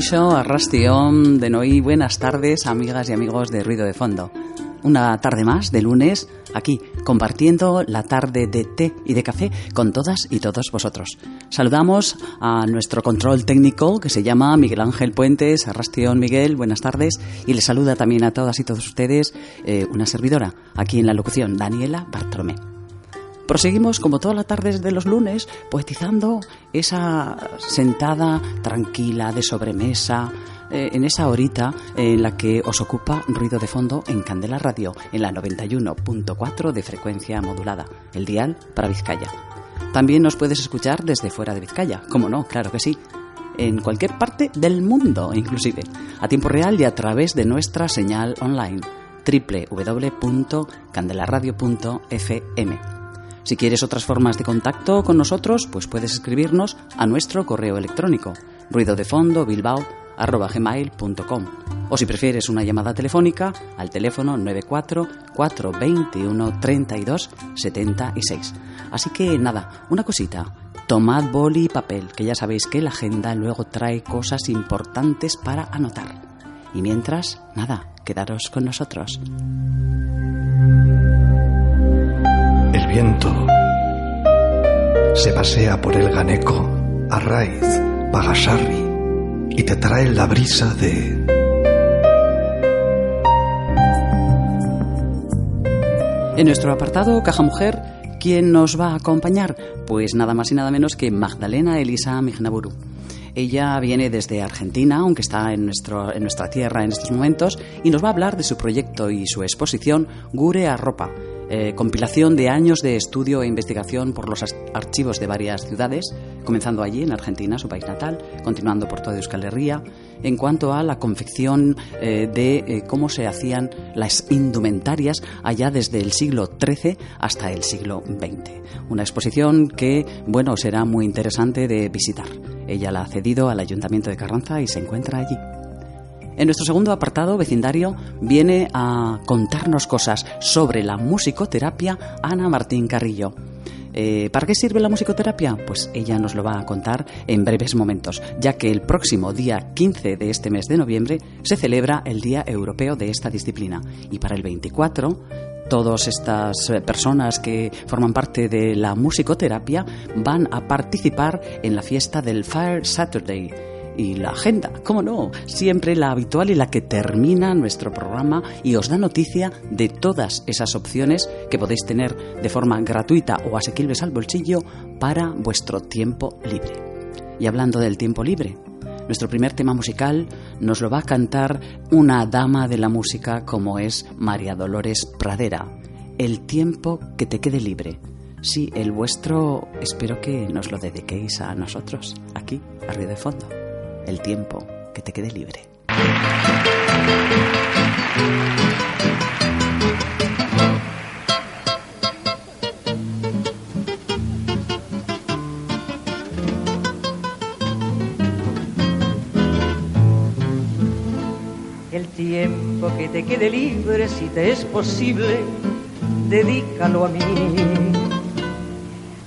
Arrastión, de Noí, buenas tardes, amigas y amigos de Ruido de Fondo. Una tarde más de lunes, aquí, compartiendo la tarde de té y de café con todas y todos vosotros. Saludamos a nuestro control técnico que se llama Miguel Ángel Puentes, Arrastión Miguel, buenas tardes, y le saluda también a todas y todos ustedes eh, una servidora, aquí en la locución, Daniela Bartolomé. Proseguimos como todas las tardes de los lunes, poetizando esa sentada tranquila de sobremesa, eh, en esa horita en la que os ocupa ruido de fondo en Candela Radio, en la 91.4 de frecuencia modulada, el dial para Vizcaya. También nos puedes escuchar desde fuera de Vizcaya, como no, claro que sí, en cualquier parte del mundo, inclusive, a tiempo real y a través de nuestra señal online www.candelaradio.fm. Si quieres otras formas de contacto con nosotros, pues puedes escribirnos a nuestro correo electrónico ruidodefondo@gmail.com o si prefieres una llamada telefónica al teléfono 94 421 32 76. Así que nada, una cosita. Tomad boli y papel, que ya sabéis que la agenda luego trae cosas importantes para anotar. Y mientras, nada, quedaros con nosotros. Viento se pasea por el Ganeco, Arraiz, Pagasarri y te trae la brisa de... En nuestro apartado Caja Mujer, ¿quién nos va a acompañar? Pues nada más y nada menos que Magdalena Elisa Mignaburu. Ella viene desde Argentina, aunque está en, nuestro, en nuestra tierra en estos momentos, y nos va a hablar de su proyecto y su exposición Gure a Ropa, eh, compilación de años de estudio e investigación por los archivos de varias ciudades, comenzando allí en Argentina, su país natal, continuando por toda Euskal Herria, en cuanto a la confección eh, de eh, cómo se hacían las indumentarias allá desde el siglo XIII hasta el siglo XX. Una exposición que, bueno, será muy interesante de visitar. Ella la ha cedido al Ayuntamiento de Carranza y se encuentra allí. En nuestro segundo apartado, vecindario, viene a contarnos cosas sobre la musicoterapia Ana Martín Carrillo. Eh, ¿Para qué sirve la musicoterapia? Pues ella nos lo va a contar en breves momentos, ya que el próximo día 15 de este mes de noviembre se celebra el Día Europeo de esta disciplina y para el 24 todas estas personas que forman parte de la musicoterapia van a participar en la fiesta del Fire Saturday y la agenda, cómo no, siempre la habitual y la que termina nuestro programa y os da noticia de todas esas opciones que podéis tener de forma gratuita o asequibles al bolsillo para vuestro tiempo libre. Y hablando del tiempo libre, nuestro primer tema musical nos lo va a cantar una dama de la música como es María Dolores Pradera. El tiempo que te quede libre. Sí, el vuestro espero que nos lo dediquéis a nosotros, aquí, arriba de fondo el tiempo que te quede libre. El tiempo que te quede libre, si te es posible, dedícalo a mí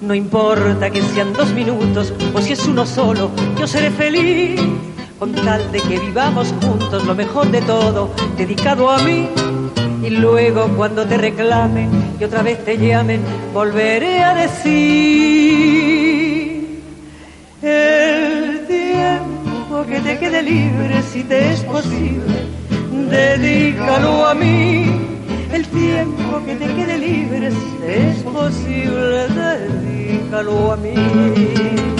No importa que sean dos minutos o si es uno solo, yo seré feliz con tal de que vivamos juntos lo mejor de todo, dedicado a mí. Y luego cuando te reclamen y otra vez te llamen, volveré a decir el tiempo que te quede libre si te es posible, dedícalo a mí. El tiempo que te quede libre es posible, dedícalo a mí.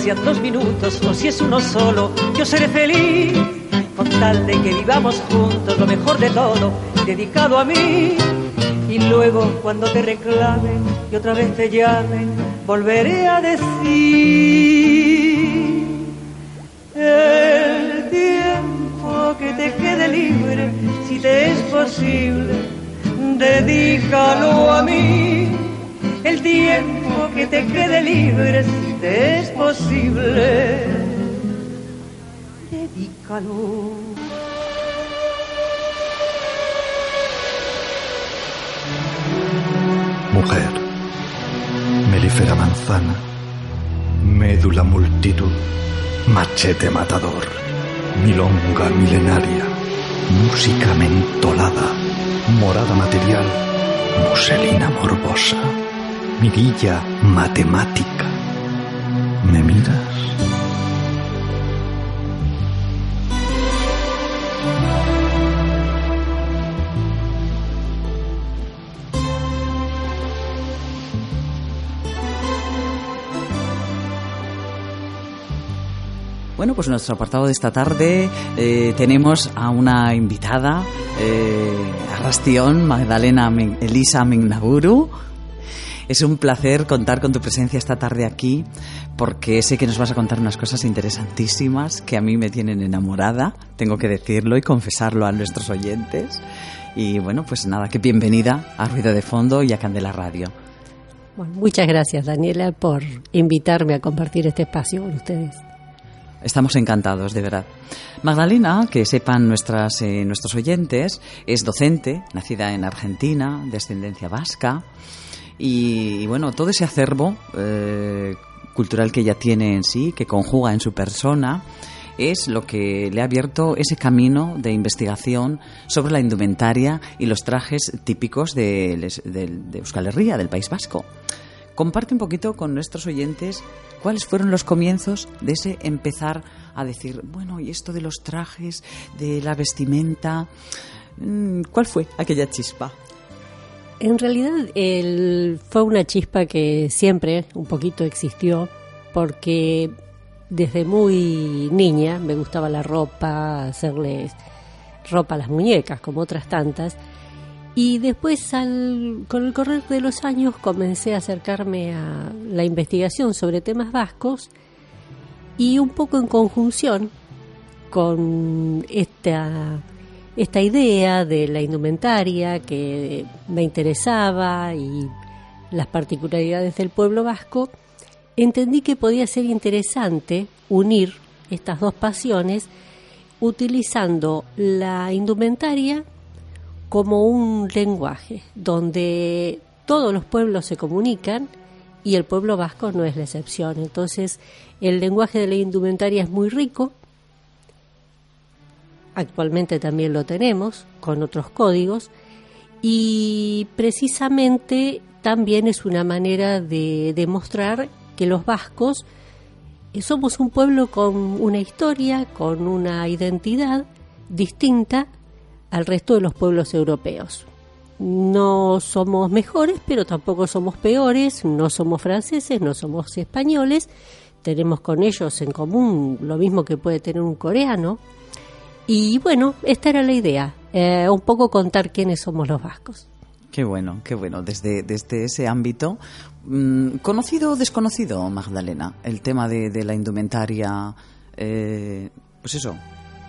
Sean dos minutos o si es uno solo, yo seré feliz con tal de que vivamos juntos lo mejor de todo, dedicado a mí. Y luego cuando te reclamen y otra vez te llamen, volveré a decir el tiempo que te quede libre, si te es posible, dedícalo a mí. El tiempo que te quede libre, es posible, dedícalo. Mujer, melífera manzana, médula multitud, machete matador, milonga milenaria, música mentolada, morada material, muselina morbosa, mirilla matemática Bueno, pues en nuestro apartado de esta tarde eh, tenemos a una invitada, eh, a Rastión, Magdalena Elisa Mignaburu. Es un placer contar con tu presencia esta tarde aquí porque sé que nos vas a contar unas cosas interesantísimas que a mí me tienen enamorada, tengo que decirlo y confesarlo a nuestros oyentes. Y bueno, pues nada, que bienvenida a Ruido de Fondo y a Candela Radio. Bueno, muchas gracias Daniela por invitarme a compartir este espacio con ustedes. Estamos encantados, de verdad. Magdalena, que sepan nuestras, eh, nuestros oyentes, es docente, nacida en Argentina, de ascendencia vasca. Y, bueno, todo ese acervo eh, cultural que ella tiene en sí, que conjuga en su persona, es lo que le ha abierto ese camino de investigación sobre la indumentaria y los trajes típicos de, de, Euskal Herria, del País Vasco. Comparte un poquito con nuestros oyentes cuáles fueron los comienzos de ese empezar a decir, bueno, y esto de los trajes, de la vestimenta, mm, ¿cuál fue aquella chispa? En realidad fue una chispa que siempre un poquito existió porque desde muy niña me gustaba la ropa, hacerles ropa a las muñecas como otras tantas. Y después con el correr de los años comencé a acercarme a la investigación sobre temas vascos y un poco en conjunción con esta esta idea de la indumentaria que me interesaba y las particularidades del pueblo vasco, entendí que podía ser interesante unir estas dos pasiones utilizando la indumentaria como un lenguaje donde todos los pueblos se comunican y el pueblo vasco no es la excepción. Entonces, el lenguaje de la indumentaria es muy rico, actualmente también lo tenemos con otros códigos y precisamente también es una manera de demostrar que los vascos eh, somos un pueblo con una historia, con una identidad distinta al resto de los pueblos europeos. No somos mejores, pero tampoco somos peores, no somos franceses, no somos españoles, tenemos con ellos en común lo mismo que puede tener un coreano, y bueno, esta era la idea, eh, un poco contar quiénes somos los vascos. Qué bueno, qué bueno. Desde, desde ese ámbito, mm, ¿conocido o desconocido, Magdalena? El tema de, de la indumentaria, eh, pues eso,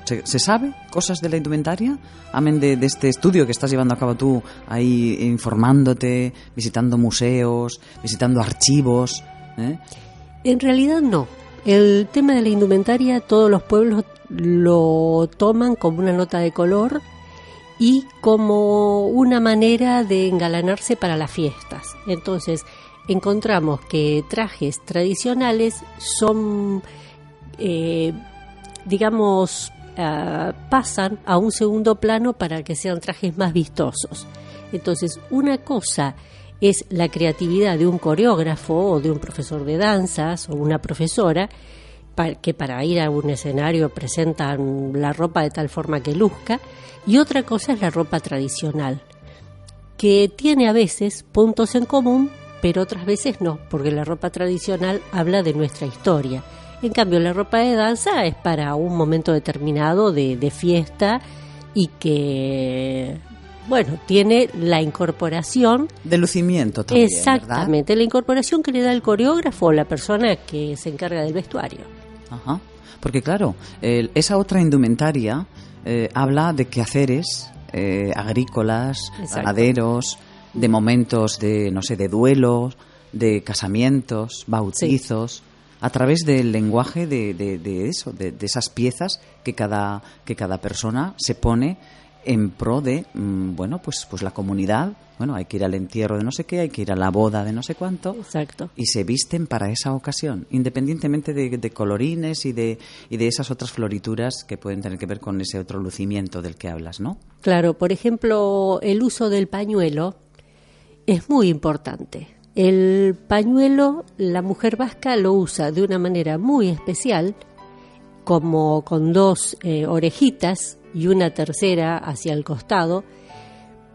¿se, se sabe cosas de la indumentaria? Amén de, de este estudio que estás llevando a cabo tú, ahí informándote, visitando museos, visitando archivos. ¿eh? En realidad no. El tema de la indumentaria todos los pueblos lo toman como una nota de color y como una manera de engalanarse para las fiestas. Entonces, encontramos que trajes tradicionales son, eh, digamos, ah, pasan a un segundo plano para que sean trajes más vistosos. Entonces, una cosa es la creatividad de un coreógrafo o de un profesor de danzas o una profesora que para ir a un escenario presentan la ropa de tal forma que luzca. Y otra cosa es la ropa tradicional que tiene a veces puntos en común pero otras veces no porque la ropa tradicional habla de nuestra historia. En cambio la ropa de danza es para un momento determinado de, de fiesta y que bueno tiene la incorporación De lucimiento también. ¿verdad? Exactamente, la incorporación que le da el coreógrafo o la persona que se encarga del vestuario. Ajá. Porque claro, el- esa otra indumentaria eh, habla de quehaceres eh, agrícolas, ganaderos, de momentos de, no sé, de duelos, de casamientos, bautizos, a través del lenguaje de, de- de eso, de, de esas piezas que cada, que cada persona se pone en pro de, mm, bueno, pues, pues la comunidad. Bueno, hay que ir al entierro de no sé qué, hay que ir a la boda de no sé cuánto Exacto. y se visten para esa ocasión, independientemente de, de colorines y de, y de esas otras florituras que pueden tener que ver con ese otro lucimiento del que hablas, ¿no? Claro, por ejemplo, el uso del pañuelo es muy importante. El pañuelo, la mujer vasca lo usa de una manera muy especial, como con dos eh, orejitas y una tercera hacia el costado,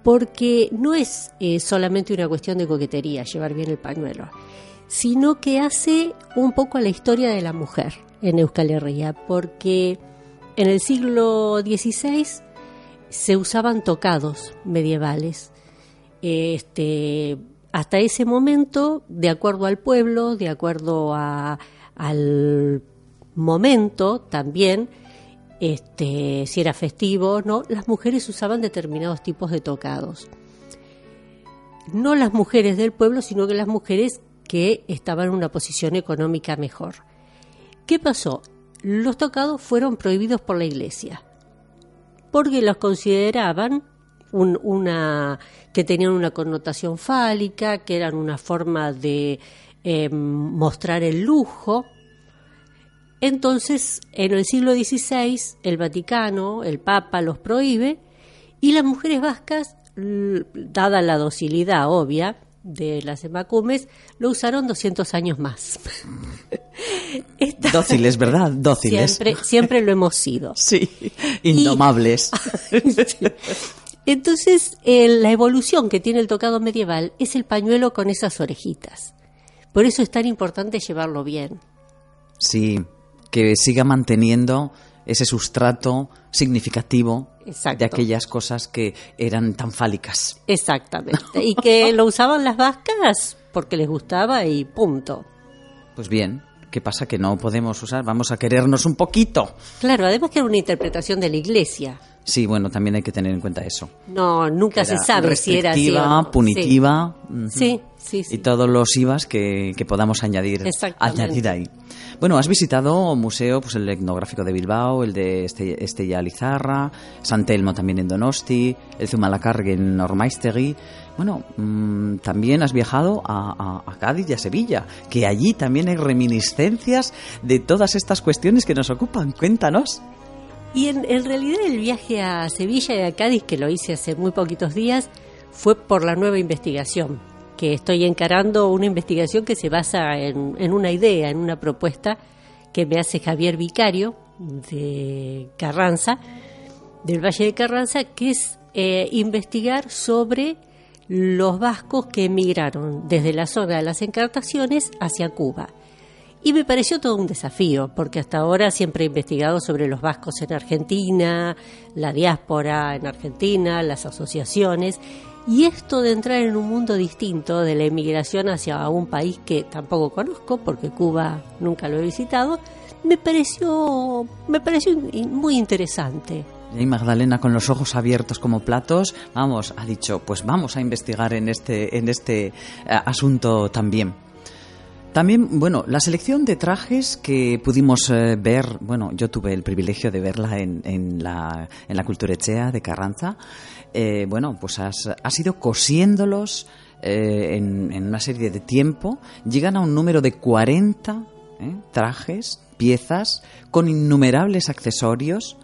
porque no es eh, solamente una cuestión de coquetería llevar bien el pañuelo, sino que hace un poco a la historia de la mujer en Euskal Herria, porque en el siglo XVI se usaban tocados medievales. Este, hasta ese momento, de acuerdo al pueblo, de acuerdo a- al momento también, este, si era festivo o no, las mujeres usaban determinados tipos de tocados. No las mujeres del pueblo, sino que las mujeres que estaban en una posición económica mejor. ¿Qué pasó? Los tocados fueron prohibidos por la iglesia porque los consideraban un- una que tenían una connotación fálica, que eran una forma de eh, mostrar el lujo. Entonces, en el siglo XVI, el Vaticano, el Papa los prohíbe y las mujeres vascas, dada la docilidad obvia de las emacumes, lo usaron 200 años más. Esta- Dóciles, ¿verdad? Dóciles. Siempre, siempre lo hemos sido. Sí, indomables. Entonces, eh, la evolución que tiene el tocado medieval es el pañuelo con esas orejitas. Por eso es tan importante llevarlo bien. Sí, que siga manteniendo ese sustrato significativo Exacto. de aquellas cosas que eran tan fálicas. Exactamente. Y que lo usaban las vascas porque les gustaba y punto. Pues bien, ¿qué pasa? Que no podemos usar, vamos a querernos un poquito. Claro, además que era una interpretación de la iglesia. Sí, bueno, también hay que tener en cuenta eso. No, nunca se sabe si era así o no. punitiva. ujú. Sí, sí, sí. Y todos los IVAs que, que podamos añadir, añadir ahí. Bueno, has visitado museo, pues el etnográfico de Bilbao, el de Este- Estella Lizarra, San Telmo también en Donosti, el Zumalacargue en Ormaistegui. Bueno, mm, también has viajado a, Cádiz y a Sevilla, que allí también hay reminiscencias de todas estas cuestiones que nos ocupan. Cuéntanos. Y en realidad el viaje a Sevilla y a Cádiz, que lo hice hace muy poquitos días, fue por la nueva investigación, que estoy encarando una investigación que se basa en, en una idea, en una propuesta que me hace Javier Vicario de Carranza, del Valle de Carranza, que es eh, investigar sobre los vascos que emigraron desde la zona de las encartaciones hacia Cuba. Y me pareció todo un desafío, porque hasta ahora siempre he investigado sobre los vascos en Argentina, la diáspora en Argentina, las asociaciones, Y esto de entrar en un mundo distinto, de la emigración hacia un país que tampoco conozco, porque Cuba nunca lo he visitado, me pareció, me pareció muy interesante. Y Magdalena con los ojos abiertos como platos, vamos, ha dicho, pues vamos a investigar en este, en este eh, asunto también. También, bueno, la selección de trajes que pudimos eh, ver, bueno, yo tuve el privilegio de verla en, en, la, en la Culturechea de Carranza, eh, bueno, pues has, has ido cosiéndolos en, en, una serie de tiempo, llegan a un número de 40 trajes, piezas, con innumerables accesorios,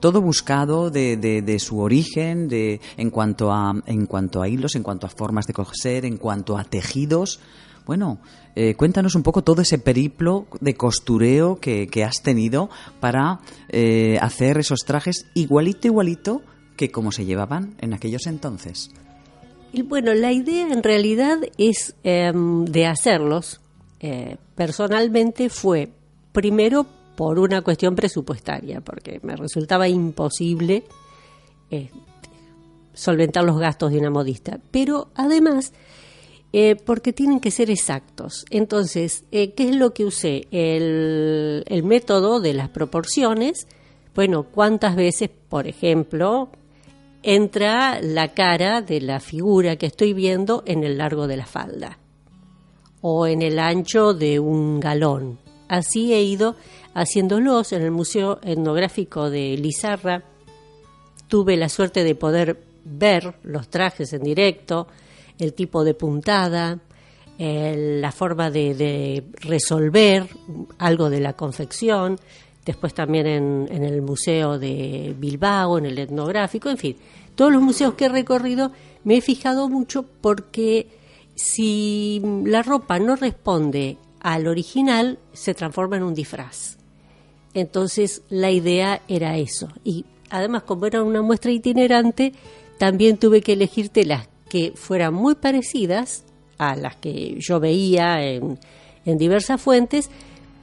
todo buscado de, de, su origen, de, en, cuanto a, en cuanto a hilos, en cuanto a formas de coser, en cuanto a tejidos. Bueno, eh, cuéntanos un poco todo ese periplo de costureo que, has tenido para eh, hacer esos trajes igualito, igualito que como se llevaban en aquellos entonces. Y bueno, la idea en realidad es em, de hacerlos. Eh, personalmente fue primero por una cuestión presupuestaria, porque me resultaba imposible eh, solventar los gastos de una modista, pero además eh, porque tienen que ser exactos. Entonces, ¿qué es lo que usé? El, el método de las proporciones. Bueno, ¿cuántas veces, por ejemplo, entra la cara de la figura que estoy viendo en el largo de la falda? O en el ancho de un galón. Así he ido haciéndolos en el Museo Etnográfico de Lizarra. Tuve la suerte de poder ver los trajes en directo, el tipo de puntada, la forma de, resolver algo de la confección, después también en, en, el Museo de Bilbao, en el etnográfico, en fin, todos los museos que he recorrido me he fijado mucho porque si la ropa no responde al original, se transforma en un disfraz. Entonces la idea era eso. Y además, como era una muestra itinerante, también tuve que elegir telas que fueran muy parecidas a las que yo veía en, diversas fuentes,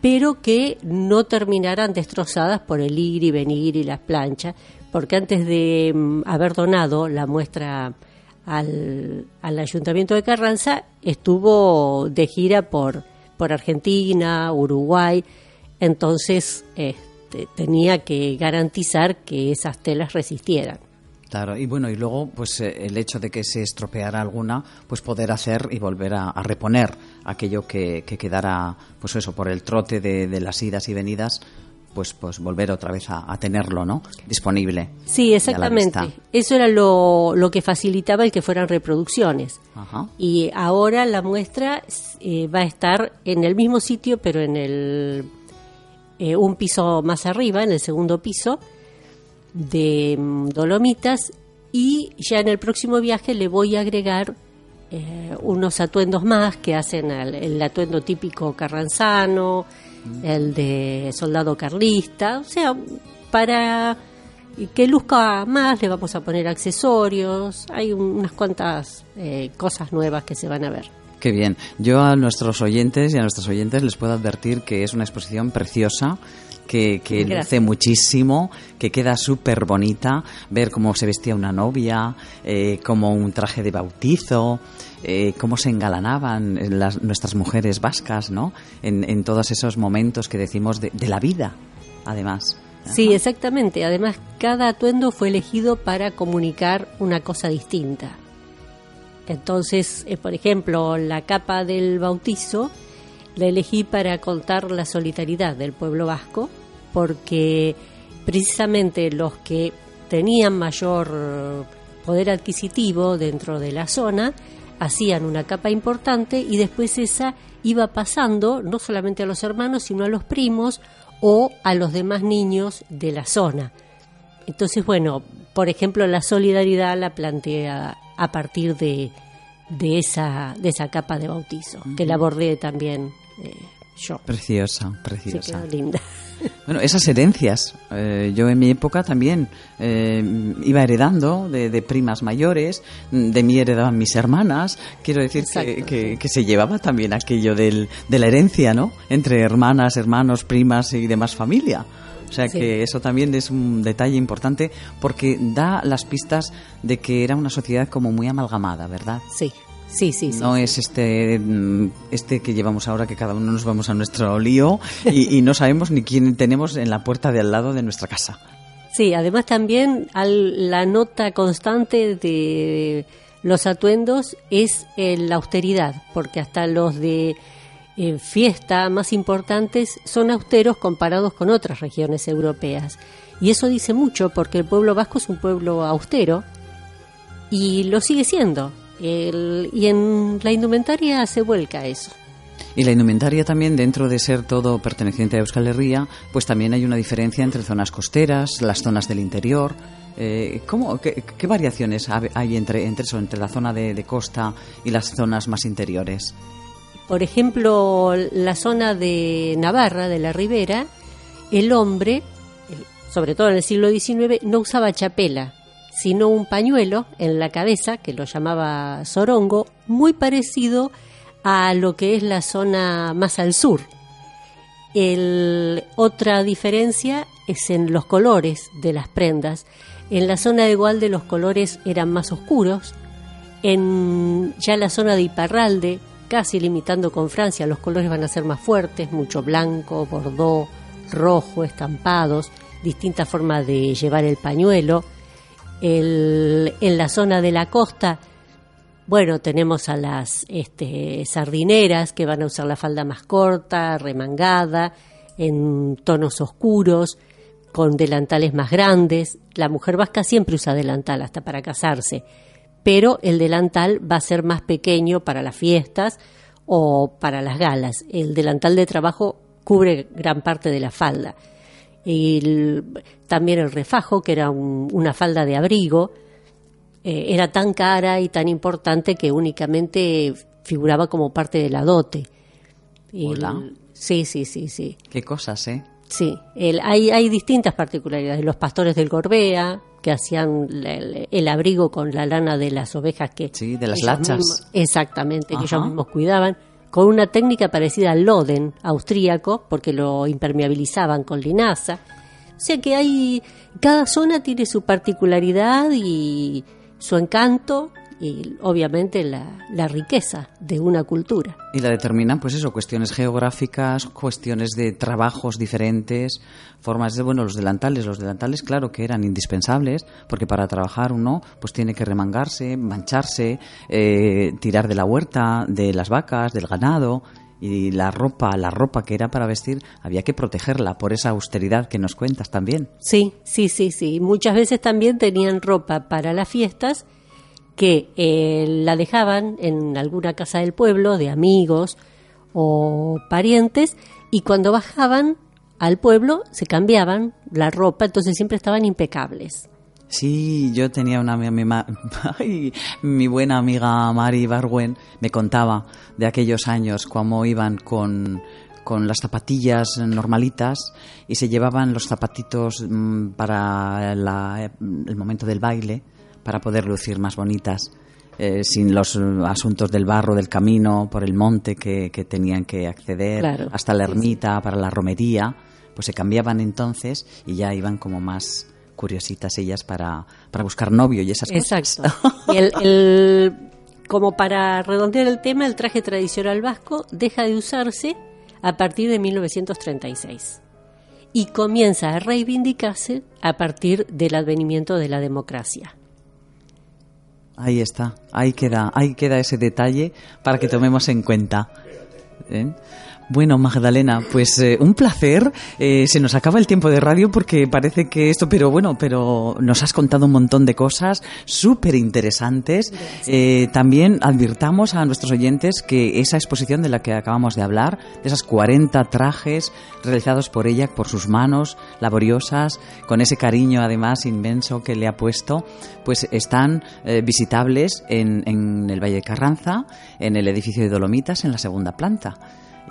pero que no terminaran destrozadas por el ir y venir y las planchas, porque antes de mm, haber donado la muestra al, al, Ayuntamiento de Carranza, estuvo de gira por, por Argentina, Uruguay, entonces este, tenía que garantizar que esas telas resistieran. Claro, y bueno, y luego, pues eh, el hecho de que se estropeara alguna, pues poder hacer y volver a, reponer aquello que, quedara, pues eso, por el trote de, las idas y venidas, pues, pues volver otra vez a, tenerlo, ¿no? Disponible. Sí, exactamente. Eso era lo, lo, que facilitaba el que fueran reproducciones. Y ahora la muestra eh, va a estar en el mismo sitio, pero en el eh, un piso más arriba, en el segundo piso, de mm, Dolomitas y ya en el próximo viaje le voy a agregar eh, unos atuendos más que hacen el, atuendo típico carranzano, mm. el de soldado carlista, o sea, para que luzca más le vamos a poner accesorios, hay unas cuantas eh, cosas nuevas que se van a ver. Qué bien. Yo a nuestros oyentes y a nuestros oyentes les puedo advertir que es una exposición preciosa que, que luce muchísimo, que queda súper bonita, ver cómo se vestía una novia, eh, como un traje de bautizo, eh, cómo se engalanaban las, nuestras mujeres vascas, ¿no? En, en, todos esos momentos que decimos de, de la vida, además. Sí, exactamente. Además, cada atuendo fue elegido para comunicar una cosa distinta. Entonces, eh, por ejemplo, la capa del bautizo la elegí para contar la solidaridad del pueblo vasco, porque precisamente los que tenían mayor poder adquisitivo dentro de la zona hacían una capa importante y después esa iba pasando no solamente a los hermanos, sino a los primos o a los demás niños de la zona. Entonces, bueno, por ejemplo, la solidaridad la plantea a partir de, de, esa, de esa capa de bautizo, que la bordé también eh, yo. Preciosa, preciosa. linda. Bueno, esas herencias. Eh, yo en mi época también eh, iba heredando de, primas mayores, de mí heredaban mis hermanas. Quiero decir que, que, se llevaba también aquello del, de la herencia, ¿no? Entre hermanas, hermanos, primas y demás familia. O sea que eso también es un detalle importante porque da las pistas de que era una sociedad como muy amalgamada, ¿verdad? Sí. Sí, sí, sí. No es este, mm, este que llevamos ahora que cada uno nos vamos a nuestro lío y, no sabemos ni quién tenemos en la puerta de al lado de nuestra casa. Sí, además también la nota constante de los atuendos es la austeridad, porque hasta los de eh, fiesta más importantes son austeros comparados con otras regiones europeas. Y eso dice mucho porque el pueblo vasco es un pueblo austero y lo sigue siendo. y en la indumentaria se vuelca eso. Y la indumentaria también, dentro de ser todo perteneciente a Euskal Herria, pues también hay una diferencia entre zonas costeras, las zonas del interior. Eh, ¿cómo, qué, variaciones hay entre, entre eso, entre la zona de costa y las zonas más interiores? Por ejemplo, la zona de Navarra, de la Ribera, el hombre, sobre todo en el siglo XIX, no usaba chapela, sino un pañuelo en la cabeza, que lo llamaba sorongo, muy parecido a lo que es la zona más al sur. otra diferencia es en los colores de las prendas. En la zona de Gualde los colores eran más oscuros. En ya la zona de Iparralde casi limitando con Francia, los colores van a ser más fuertes, mucho blanco, bordó, rojo, estampados, distintas formas de llevar el pañuelo. en la zona de la costa, bueno, tenemos a las este, sardineras que van a usar la falda más corta, remangada, en tonos oscuros, con delantales más grandes. La mujer vasca siempre usa delantal, hasta para casarse pero el delantal va a ser más pequeño para las fiestas o para las galas. El delantal de trabajo cubre gran parte de la falda. Y también el refajo, que era una falda de abrigo, eh, era tan cara y tan importante que únicamente figuraba como parte de la dote. sí, sí, sí, sí. Qué cosas, ¿eh? Sí, hay, hay distintas particularidades. Los pastores del Gorbea, que hacían el, abrigo con la lana de las ovejas que... Sí, de las lachas. exactamente, que ellos mismos cuidaban, con una técnica parecida al loden austríaco, porque lo impermeabilizaban con linaza. O sea que hay... Cada zona tiene su particularidad y su encanto y obviamente la, riqueza de una cultura. Y la determinan, pues eso, cuestiones geográficas, cuestiones de trabajos diferentes, formas de, bueno, los delantales, los delantales, claro que eran indispensables, porque para trabajar uno, pues tiene que remangarse, mancharse, eh, tirar de la huerta, de las vacas, del ganado, y la ropa, la ropa que era para vestir, había que protegerla por esa austeridad que nos cuentas también. Sí, sí, sí, sí. Muchas veces también tenían ropa para las fiestas que eh, la dejaban en alguna casa del pueblo de amigos o parientes y cuando bajaban al pueblo se cambiaban la ropa, entonces siempre estaban impecables. Sí, yo tenía una mi, mi buena amiga Mari Barwen me contaba de aquellos años cómo iban con con las zapatillas normalitas y se llevaban los zapatitos mm, para el momento del baile para poder lucir más bonitas. Eh, sin los asuntos del barro, del camino, por el monte que, tenían que acceder, hasta la ermita, para la romería, pues se cambiaban entonces y ya iban como más curiositas ellas para, para buscar novio y esas cosas. Exacto. el, como para redondear el tema, el traje tradicional vasco deja de usarse a partir de 1936 y comienza a reivindicarse a partir del advenimiento de la democracia. Ahí está, ahí queda, ahí queda ese detalle para que tomemos en cuenta. ¿Eh? Bueno, Magdalena, pues eh, un placer. Eh, se nos acaba el tiempo de radio porque parece que esto, pero bueno, pero nos has contado un montón de cosas súper interesantes. Eh, también advirtamos a nuestros oyentes que esa exposición de la que acabamos de hablar, de esas 40 trajes realizados por ella, por sus manos laboriosas, con ese cariño además inmenso que le ha puesto, pues están visitables en, en el Valle de Carranza, en el edificio de Dolomitas, en la segunda planta.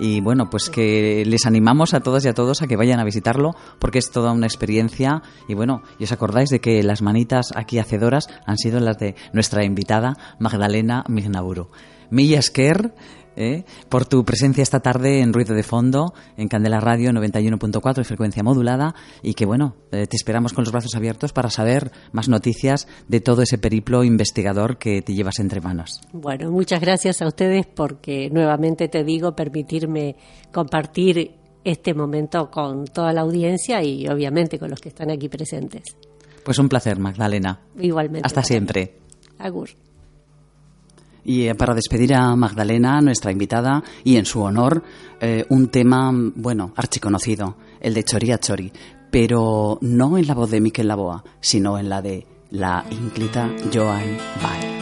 Y bueno, pues que les animamos a todas y a todos a que vayan a visitarlo porque es toda una experiencia. Y bueno, y os acordáis de que las manitas aquí hacedoras han sido las de nuestra invitada Magdalena Mignaburu. Milla Esker, ¿eh? por tu presencia esta tarde en Ruido de Fondo, en Candela Radio 91.4 de frecuencia modulada y que bueno, eh, te esperamos con los brazos abiertos para saber más noticias de todo ese periplo investigador que te llevas entre manos. Bueno, muchas gracias a ustedes porque nuevamente te digo permitirme compartir este momento con toda la audiencia y obviamente con los que están aquí presentes. Pues un placer, Magdalena. Igualmente. Hasta siempre. Agur. Y eh, para despedir a Magdalena, nuestra invitada, y en su honor, eh, un tema, bueno, archiconocido, el de Chori a Chori, pero no en la voz de Miquel Laboa, sino en la de la ínclita Joan Baez.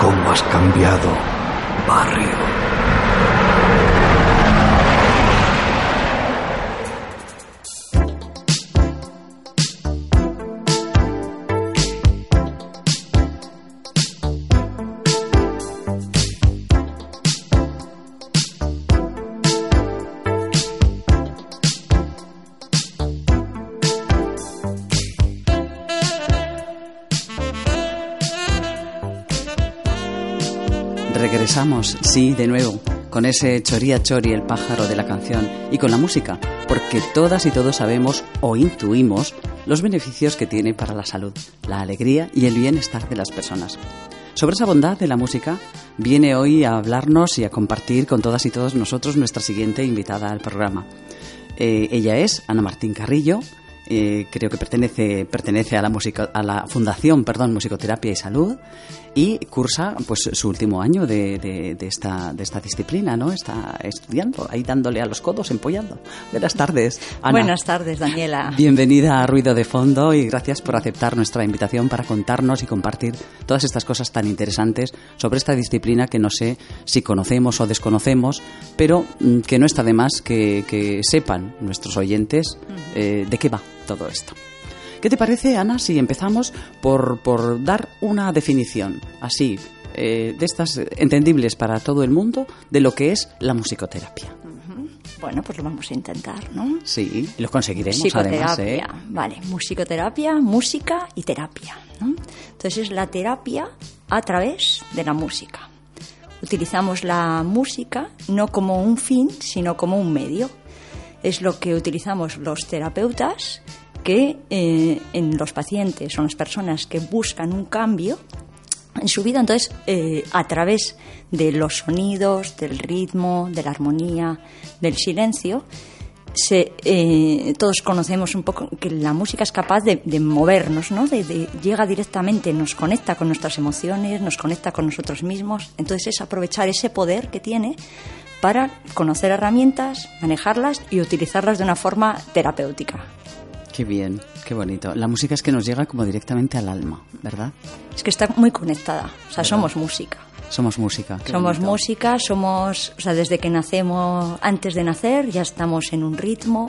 cómo has cambiado, barrio. Regresamos, sí, de nuevo, con ese choría chori, el pájaro de la canción, y con la música, porque todas y todos sabemos o intuimos los beneficios que tiene para la salud, la alegría y el bienestar de las personas. Sobre esa bondad de la música viene hoy a hablarnos y a compartir con todas y todos nosotros nuestra siguiente invitada al programa. Eh, ella es Ana Martín Carrillo, eh, creo que pertenece, pertenece a la, música, a la Fundación perdón, Musicoterapia y Salud y cursa pues su último año de, de, de esta, de esta disciplina, ¿no? Está estudiando, ahí dándole a los codos, empollando. Buenas tardes, Ana. Buenas tardes, Daniela. Bienvenida a Ruido de Fondo y gracias por aceptar nuestra invitación para contarnos y compartir todas estas cosas tan interesantes sobre esta disciplina que no sé si conocemos o desconocemos, pero mm, que no está de más que, que sepan nuestros oyentes eh, de qué va todo esto. ¿Qué te parece, Ana, si empezamos por, por dar una definición así, eh, de estas entendibles para todo el mundo, de lo que es la musicoterapia? Bueno, pues lo vamos a intentar, ¿no? Sí, lo conseguiremos además, ¿eh? Vale, musicoterapia, música y terapia, ¿no? Entonces es la terapia a través de la música. Utilizamos la música no como un fin, sino como un medio. Es lo que utilizamos los terapeutas que eh, en los pacientes son las personas que buscan un cambio en su vida, entonces eh, a través de los sonidos, del ritmo, de la armonía, del silencio, se, eh, todos conocemos un poco que la música es capaz de, movernos, ¿no? Llega directamente, nos conecta con nuestras emociones, nos conecta con nosotros mismos. Entonces es aprovechar ese poder que tiene para conocer herramientas, manejarlas y utilizarlas de una forma terapéutica. Qué bien, qué bonito. La música es que nos llega como directamente al alma, ¿verdad? Es que está muy conectada, o sea, somos música. Somos música. qué somos bonito. música, somos, o sea, desde que nacemos, antes de nacer, ya estamos en un ritmo,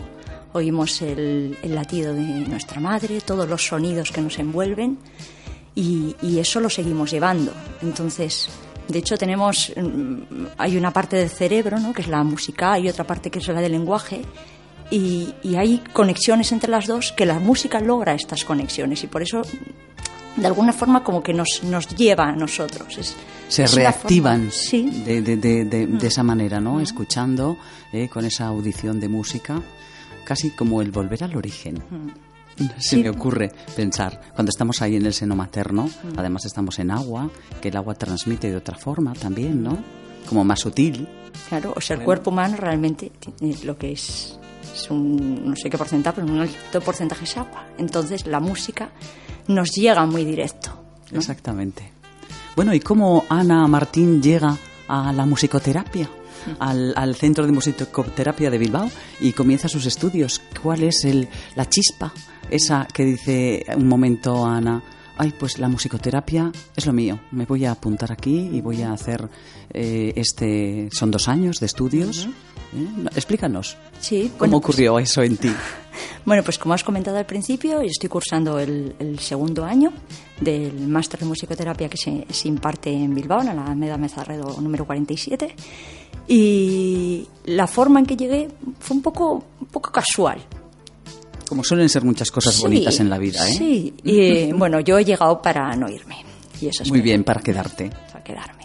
oímos el, el latido de nuestra madre, todos los sonidos que nos envuelven y, y eso lo seguimos llevando. Entonces, de hecho, tenemos, mm, hay una parte del cerebro, ¿no? que es la música, y otra parte que es la del lenguaje. Y, y hay conexiones entre las dos que la música logra estas conexiones y por eso de alguna forma como que nos, nos lleva a nosotros. Es- Se es reactivan forma- sí, Mm. de, de- de- de- de esa manera, ¿no? Escuchando, eh, con esa audición de música, casi como el volver al origen. Se Mm. Sí. me ocurre pensar, cuando estamos ahí en el seno materno, Mm. además estamos en agua, que el agua transmite de otra forma también, ¿no? Como más sutil. claro. O sea, el cuerpo humano realmente lo que es, es un no sé qué porcentaje, pero un alto porcentaje es agua. Entonces la música nos llega muy directo. ¿no? Exactamente. Bueno, ¿y cómo Ana Martín llega a la musicoterapia? Al, al Centro de Musicoterapia de Bilbao y comienza sus estudios. ¿Cuál es el, la chispa? Esa que dice un momento Ana, ay, pues la musicoterapia es lo mío. Me voy a apuntar aquí y voy a hacer eh, este. Son dos años de estudios. ¿Eh? No, Explícanos. Sí, ¿Cómo bueno, pues- ocurrió eso en ti? Bueno, pues como has comentado al principio, yo estoy cursando el, el segundo año del máster de musicoterapia que se, se imparte en Bilbao, en la Alameda Mezarredo número 47. Y la forma en que llegué fue un poco, un poco casual. Como suelen ser muchas cosas Sí, bonitas en la vida, ¿eh? Sí, y bueno, yo he llegado para no irme. Y eso es Muy bien, para quedarte. para quedarme.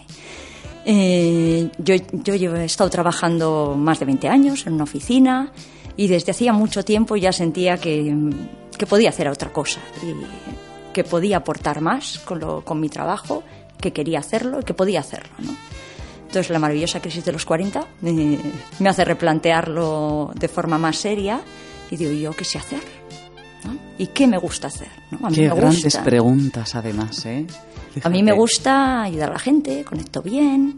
Eh, yo, yo he estado trabajando más de 20 años en una oficina y desde hacía mucho tiempo ya sentía que, que podía hacer otra cosa y que podía aportar más con, lo- con mi trabajo, que quería hacerlo y que podía hacerlo. Entonces la maravillosa crisis de los 40 me, me hace replantearlo de forma más seria y digo, ¿yo qué sé hacer? ¿No? ¿Y qué me gusta hacer? ¿no? A mí Qué me grandes gusta. preguntas, además, ¿eh? A mí me gusta ayudar a la gente, conecto bien.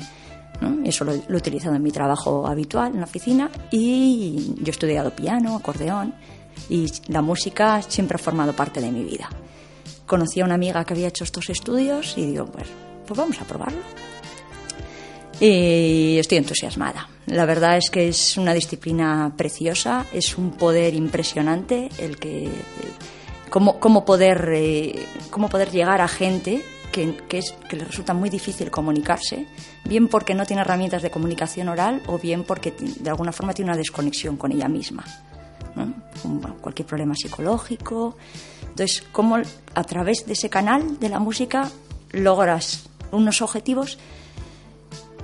¿no? Eso lo, lo he utilizado en mi trabajo habitual en la oficina. Y yo he estudiado piano, acordeón. Y la música siempre ha formado parte de mi vida. Conocí a una amiga que había hecho estos estudios y digo, pues, pues vamos a probarlo. Y estoy entusiasmada. La verdad es que es una disciplina preciosa, es un poder impresionante el que cómo, cómo poder eh, cómo poder llegar a gente que, que es que le resulta muy difícil comunicarse, bien porque no tiene herramientas de comunicación oral o bien porque de alguna forma tiene una desconexión con ella misma. ¿no? Cualquier problema psicológico. Entonces, cómo a través de ese canal de la música logras unos objetivos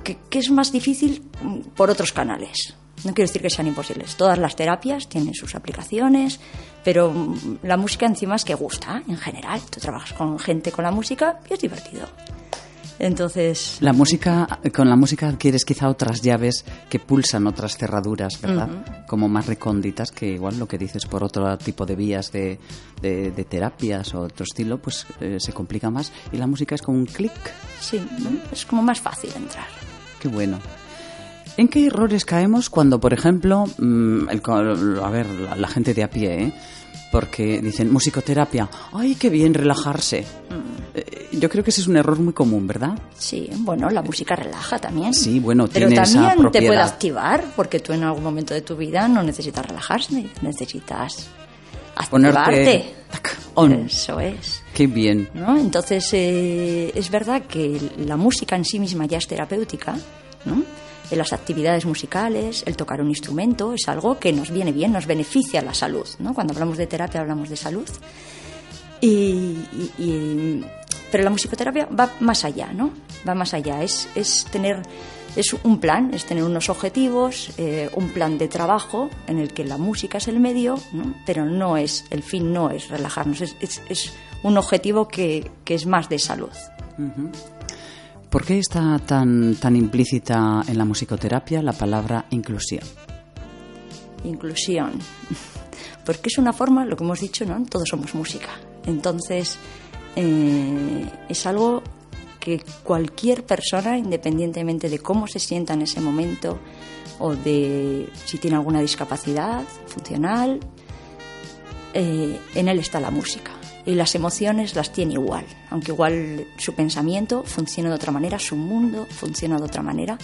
que, que es más difícil mm, por otros canales. No quiero decir que sean imposibles. Todas las terapias tienen sus aplicaciones, pero mm, la música encima es que gusta, en general. Tú trabajas con gente con la música y es divertido. Entonces, La música, con la música adquieres quizá otras llaves que pulsan otras cerraduras, ¿verdad? Como más recónditas que igual lo que dices por otro tipo de vías de, de- de terapias o otro estilo, pues eh, se complica más. Y la música es como un clic. sí, es como más fácil entrar. Qué bueno. ¿En qué errores caemos cuando, por ejemplo, mm, el a ver, la, la gente de a pie, ¿eh? porque dicen musicoterapia, ¡ay, qué bien relajarse! Eh, yo creo que ese es un error muy común, ¿verdad? Sí, bueno, la música relaja también. Sí, bueno, Pero esa también te puede activar, porque tú en algún momento de tu vida no necesitas relajarse, necesitas Ponerte activarte. tac, on. Eso es. ¡Qué bien! Entonces, eh, es verdad que la música en sí misma ya es terapéutica, ¿no? En las actividades musicales, el tocar un instrumento, es algo que nos viene bien, nos beneficia la salud, ¿no? Cuando hablamos de terapia hablamos de salud. Y- y- pero la musicoterapia va más allá, ¿no? Va más allá, es, es tener es un plan, es tener unos objetivos, eh, un plan de trabajo en el que la música es el medio, ¿no? pero no es, el fin no es relajarnos, es, es- es un objetivo que, que es más de salud. ¿Por qué está tan, tan implícita en la musicoterapia la palabra inclusión? Inclusión. Porque es una forma, lo que hemos dicho, ¿no? Todos somos música. Entonces, eh, es algo que cualquier persona, independientemente de cómo se sienta en ese momento o de si tiene alguna discapacidad funcional, eh, en él está la música. Y las emociones las tiene igual, aunque igual su pensamiento funciona de otra manera, su mundo funciona de otra manera,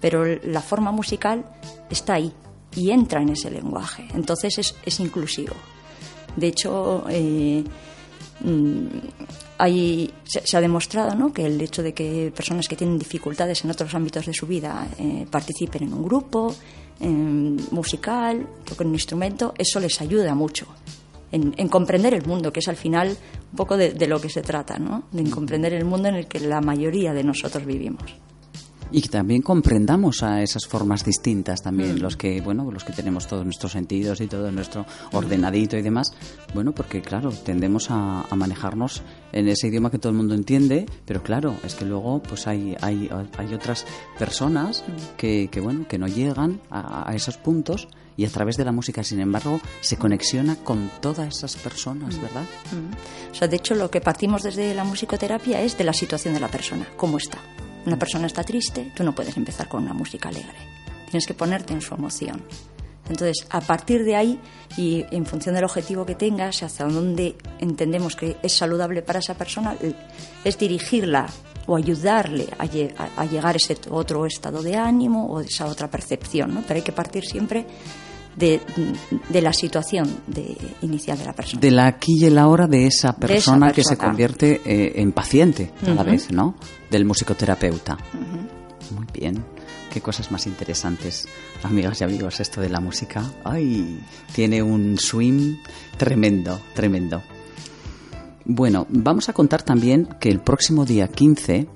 pero la forma musical está ahí y entra en ese lenguaje. Entonces es, es inclusivo. De hecho, eh, mm, se, ha demostrado ¿no? que el hecho de que personas que tienen dificultades en otros ámbitos de su vida eh, participen en un grupo en musical, toquen un instrumento, eso les ayuda mucho en, en comprender el mundo, que es al final un poco de, de lo que se trata, ¿no? de comprender el mundo en el que la mayoría de nosotros vivimos. Y que también comprendamos a esas formas distintas también, los que, bueno, los que tenemos todos nuestros sentidos y todo nuestro ordenadito y demás. Bueno, porque claro, tendemos a, a manejarnos en ese idioma que todo el mundo entiende, pero claro, es que luego pues hay, hay, hay otras personas que, que, bueno, que no llegan a, a esos puntos y a través de la música, sin embargo, se conexiona con todas esas personas, ¿verdad? O sea, de hecho, lo que partimos desde la musicoterapia es de la situación de la persona, cómo está. Una persona está triste, tú no puedes empezar con una música alegre. Tienes que ponerte en su emoción. Entonces, a partir de ahí y en función del objetivo que tengas, hacia dónde entendemos que es saludable para esa persona, es dirigirla o ayudarle a- a llegar a ese otro estado de ánimo o esa otra percepción, ¿no? Pero hay que partir siempre de, de la situación de, inicial de la persona. De la aquí y el ahora de esa De esa persona que se convierte eh, en paciente a la vez, ¿no? Del musicoterapeuta. Muy bien. Qué cosas más interesantes, amigas y amigos, esto de la música. Ay, tiene un swing tremendo, tremendo. Bueno, vamos a contar también que el próximo día 15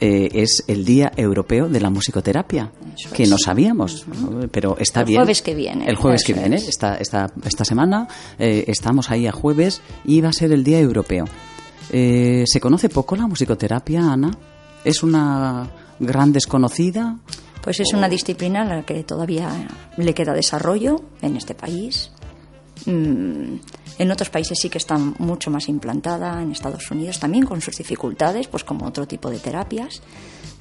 eh, es el Día Europeo de la Musicoterapia, que no sabíamos, pero está El bien. jueves que viene, El jueves que viene, es. esta, esta, esta semana eh, estamos ahí a jueves y va a ser el Día Europeo. Eh, ¿Se conoce poco la musicoterapia, Ana? ¿Es una gran desconocida? Pues es una disciplina a la que todavía le queda desarrollo en este país. Mm, En otros países sí que está mucho más implantada, en Estados Unidos también con sus dificultades, pues como otro tipo de terapias.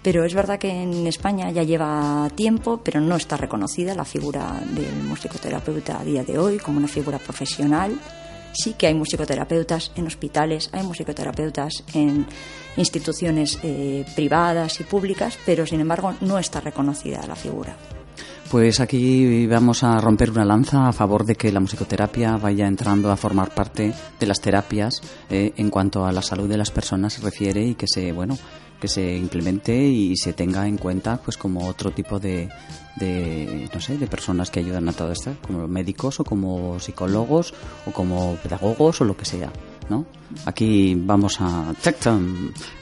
Pero es verdad que en España ya lleva tiempo, pero no está reconocida la figura del musicoterapeuta a día de hoy como una figura profesional. Sí que hay musicoterapeutas en hospitales, hay musicoterapeutas en instituciones eh, privadas y públicas, pero sin embargo no está reconocida la figura. Pues aquí vamos a romper una lanza a favor de que la musicoterapia vaya entrando a formar parte de las terapias eh, en cuanto a la salud de las personas se refiere y que se bueno que se implemente y se tenga en cuenta pues como otro tipo de, de no sé de personas que ayudan a todo esto como médicos o como psicólogos o como pedagogos o lo que sea ¿no? aquí vamos a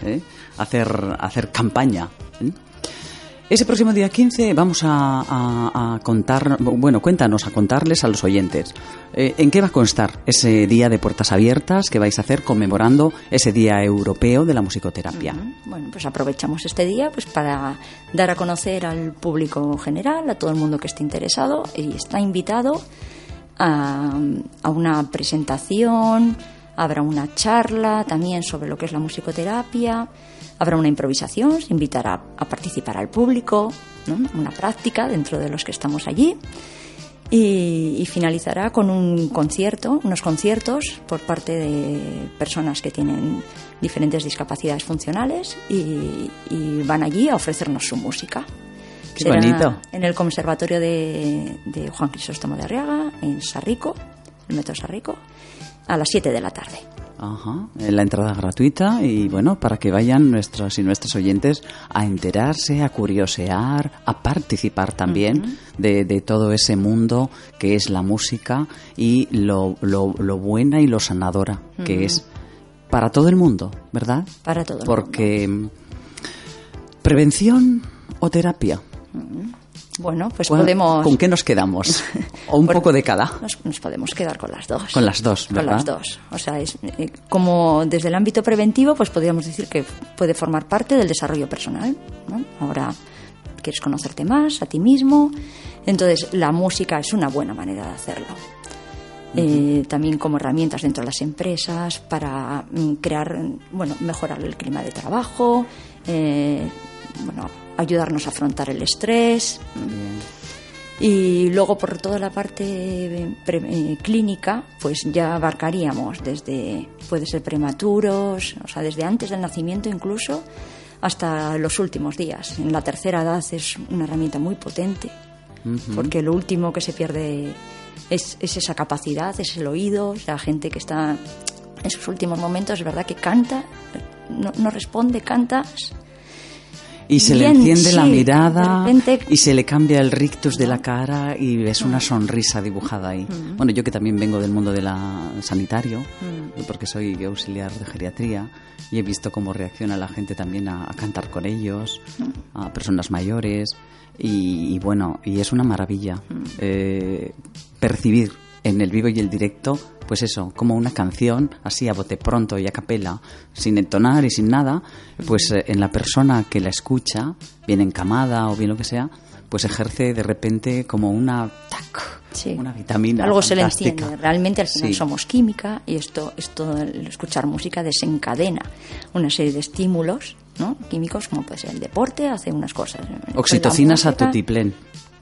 ¿eh? hacer hacer campaña ¿eh? Ese próximo día 15 vamos a, contar, bueno, cuéntanos, a contarles a los oyentes. eh, ¿En qué va a constar ese día de puertas abiertas que vais a hacer conmemorando ese Día Europeo de la Musicoterapia? Bueno, pues aprovechamos este día pues para dar a conocer al público general, a todo el mundo que esté interesado y está invitado a, a una presentación, habrá una charla también sobre lo que es la musicoterapia, habrá una improvisación, se invitará a participar al público, ¿no? una práctica dentro de los que estamos allí. Y, y finalizará con un concierto, unos conciertos por parte de personas que tienen diferentes discapacidades funcionales y, y van allí a ofrecernos su música. Qué Será bonito. En el Conservatorio de, de Juan Crisóstomo de Arriaga, en Sarrico, el metro Sarrico, a las 7 de la tarde. Ajá, la entrada gratuita y bueno, para que vayan nuestros y nuestros oyentes a enterarse, a curiosear, a participar también de, de todo ese mundo que es la música y lo, lo, lo buena y lo sanadora que es para todo el mundo, ¿verdad? Para todo el Porque prevención o terapia. Bueno, pues ¿Cuál- podemos... ¿Con qué nos quedamos? O un poco de cada. Nos, nos podemos quedar con las dos. Con las dos, Con ¿verdad? las dos. O sea, es, eh, como desde el ámbito preventivo, pues podríamos decir que puede formar parte del desarrollo personal. ¿no? Ahora quieres conocerte más a ti mismo, entonces la música es una buena manera de hacerlo. Eh, también como herramientas dentro de las empresas para mm, crear, bueno, mejorar el clima de trabajo, eh, bueno, ayudarnos a afrontar el estrés. Y luego por toda la parte eh, pre- eh, clínica, pues ya abarcaríamos desde, puede ser prematuros, o sea, desde antes del nacimiento incluso, hasta los últimos días. En la tercera edad es una herramienta muy potente, porque lo último que se pierde es, es esa capacidad, es el oído, la gente que está en sus últimos momentos, es verdad que canta, no, no responde, cantas. Y se Bien, le enciende la mirada repente- y se le cambia el rictus de la cara y ves una sonrisa dibujada ahí. Bueno, yo que también vengo del mundo de la sanitario, porque soy auxiliar de geriatría y he visto cómo reacciona la gente también a, a cantar con ellos, a personas mayores y, y bueno, y es una maravilla eh, percibir en el vivo y el directo, pues eso, como una canción, así a bote pronto y a capela, sin entonar y sin nada, pues eh, en la persona que la escucha, bien encamada o bien lo que sea, pues ejerce de repente como una tac, Sí. una vitamina. Algo se le fantástica. enciende. Realmente al final Sí. somos química y esto, esto, el escuchar música desencadena una serie de estímulos ¿no? químicos, como puede ser el deporte, hace unas cosas. Oxitocinas a tutiplén.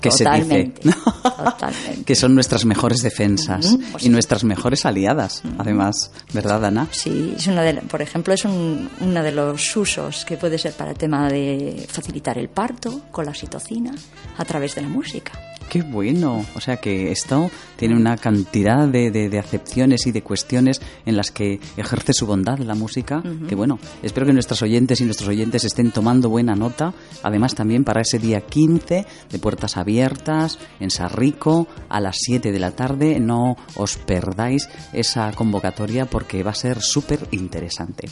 Que Totalmente, se dice. totalmente. que son nuestras mejores defensas pues y sí. nuestras mejores aliadas, además, ¿verdad, Ana? Sí, es una de, por ejemplo, es un, uno de los usos que puede ser para el tema de facilitar el parto con la oxitocina a través de la música. Qué bueno. O sea que esto tiene una cantidad de, de- de acepciones y de cuestiones en las que ejerce su bondad la música. Que bueno, espero que nuestros oyentes y nuestros oyentes estén tomando buena nota. Además también para ese día 15 de puertas abiertas en Sarrico a las 7 de la tarde. No os perdáis esa convocatoria porque va a ser súper interesante.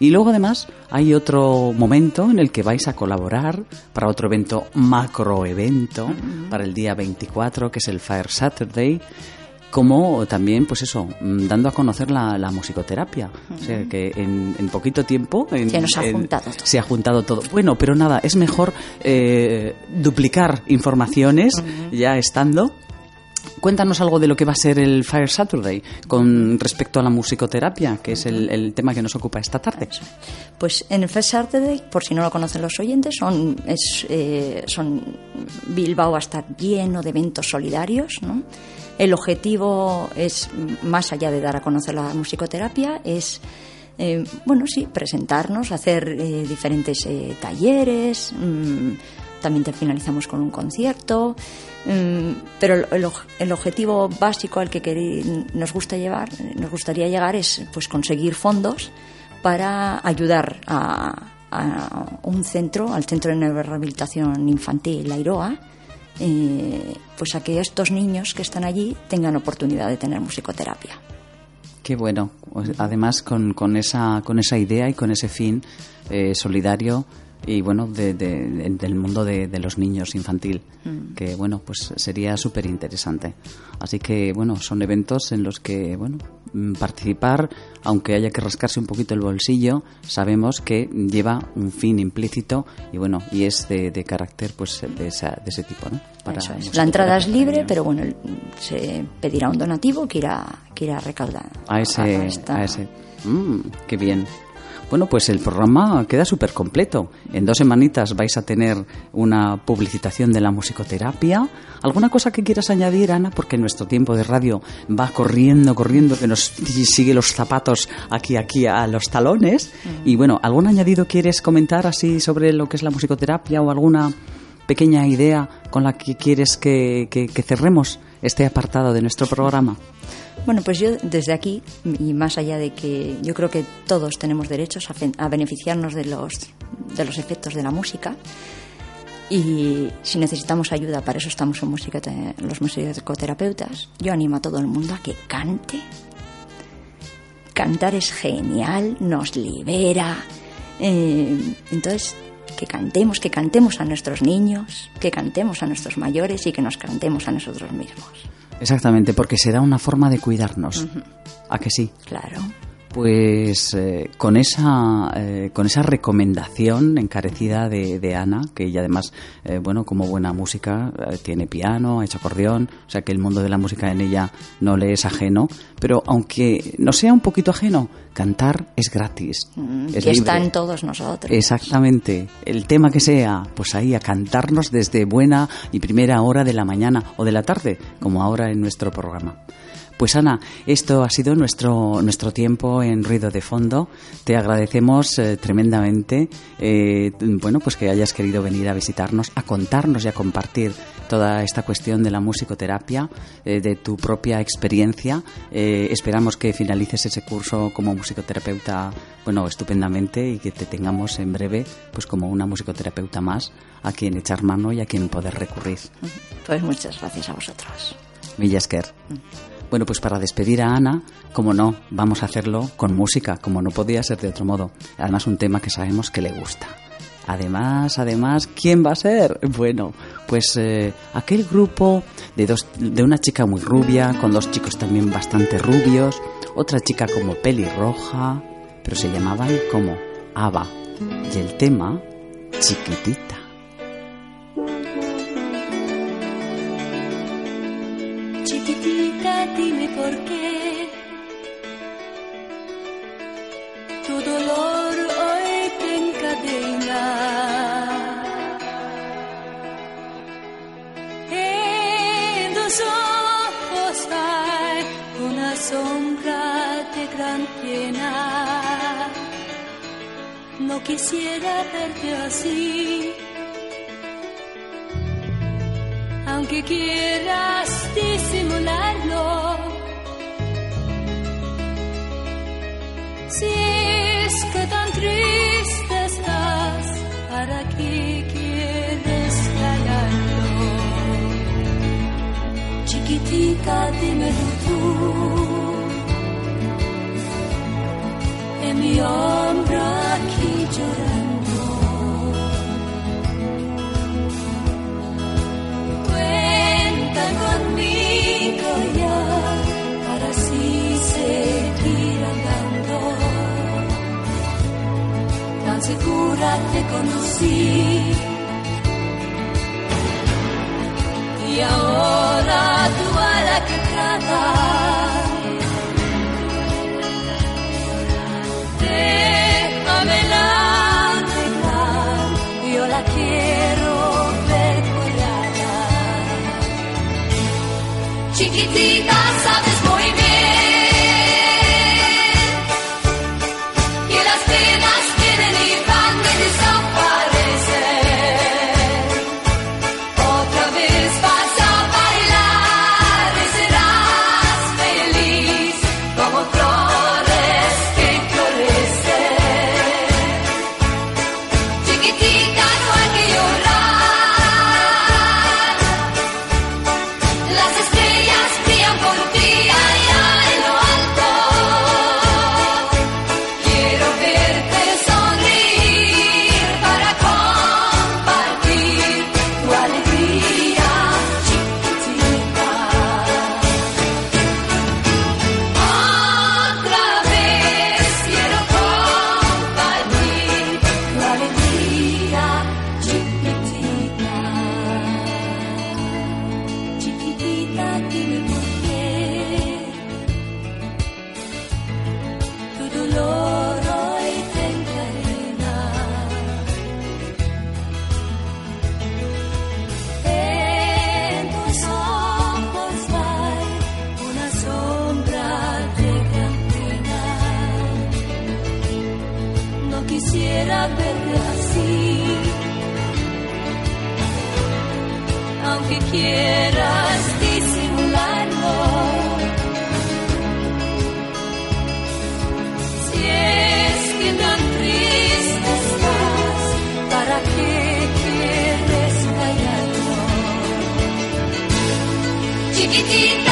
Y luego además hay otro momento en el que vais a colaborar para otro evento, macro evento, para el día 24, que es el Fire Saturday, como también, pues eso, mm, dando a conocer la, la musicoterapia. O sea, que en, en poquito tiempo... en- Se nos ha en- juntado todo. Se ha juntado todo. Bueno, pero nada, es mejor eh, duplicar informaciones ya estando Cuéntanos algo de lo que va a ser el Fire Saturday con respecto a la musicoterapia, que es el, tema que nos ocupa esta tarde. Pues en el Fest Saturday, por si no lo conocen los oyentes, son, es, eh, son Bilbao va a estar lleno de eventos solidarios. ¿no? El objetivo es, más allá de dar a conocer la musicoterapia, es eh, bueno, sí, presentarnos, hacer eh, diferentes eh, talleres. mm, también te finalizamos con un concierto. Mm, pero el, el objetivo básico al que nos gusta llevar, nos gustaría llegar es pues conseguir fondos para ayudar a, a un centro, al Centro de Rehabilitación Infantil, la IROA, eh, pues a que estos niños que están allí tengan oportunidad de tener musicoterapia. Qué bueno. Pues, Además, con, con esa, con esa idea y con ese fin eh, solidario, y bueno, de- de- del mundo de, los niños infantil, que bueno, pues sería súper interesante. Así que bueno, son eventos en los que, bueno, mm, participar, aunque haya que rascarse un poquito el bolsillo, sabemos que lleva un fin implícito y bueno, y es de, carácter pues de, esa- de ese tipo, ¿no? Eso es. La entrada es para libre, niños. pero bueno, se pedirá un donativo que irá, que irá recaudar. A ese, esta- a ese. Mm, qué bien. Bueno, pues el programa queda súper completo. En dos semanitas vais a tener una publicitación de la musicoterapia. ¿Alguna cosa que quieras añadir, Ana? Porque nuestro tiempo de radio va corriendo, corriendo, que nos sigue los zapatos aquí, aquí a los talones. Y bueno, ¿algún añadido quieres comentar así sobre lo que es la musicoterapia o alguna pequeña idea con la que quieres que, que- que cerremos este apartado de nuestro programa? Bueno, pues yo desde aquí, y más allá de que yo creo que todos tenemos derechos a, beneficiarnos de los, de los efectos de la música, y si necesitamos ayuda, para eso estamos en música, los musicoterapeutas, yo animo a todo el mundo a que cante. Cantar es genial, nos libera. eh, entonces, que cantemos, que cantemos a nuestros niños, que cantemos a nuestros mayores y que nos cantemos a nosotros mismos. Exactamente, porque será una forma de cuidarnos. ¿A que sí? Claro. Pues eh, con esa eh, con esa recomendación encarecida de, de Ana, que ella además, eh, bueno, como buena música, eh, tiene piano, ha hecho acordeón, o sea que el mundo de la música en ella no le es ajeno, pero aunque no sea un poquito ajeno, cantar es gratis. es que está en todos nosotros. Exactamente. El tema que sea, pues ahí a cantarnos desde buena y primera hora de la mañana o de la tarde, como ahora en nuestro programa. Pues Ana, esto ha sido nuestro, nuestro tiempo en Ruido de Fondo. Te agradecemos eh, tremendamente eh, bueno, pues que hayas querido venir a visitarnos, a contarnos y a compartir toda esta cuestión de la musicoterapia, eh, de tu propia experiencia. Esperamos que finalices ese curso como musicoterapeuta, bueno, estupendamente y que te tengamos en breve, pues como una musicoterapeuta más a quien echar mano y a quien poder recurrir. Pues muchas gracias a vosotros. Millasker. Bueno, pues para despedir a Ana, como no, vamos a hacerlo con música, como no podía ser de otro modo. Además, un tema que sabemos que le gusta. Además, además, ¿quién va a ser? Bueno, pues eh, aquel grupo de, dos, de una chica muy rubia, con dos chicos también bastante rubios, otra chica como pelirroja, pero se llamaban como Ava. Y el tema, chiquitita. Chiquitita, No quisiera verte así. aunque quieras disimularlo. Si es que tan triste estás, ¿para qué quieres callarlo? Chiquitita, dímelo tú. En mi hombro aquí te conocí. Que quieras disimularlo. Si es que tan triste estás, ¿para qué quieres callarlo? Chiquitita,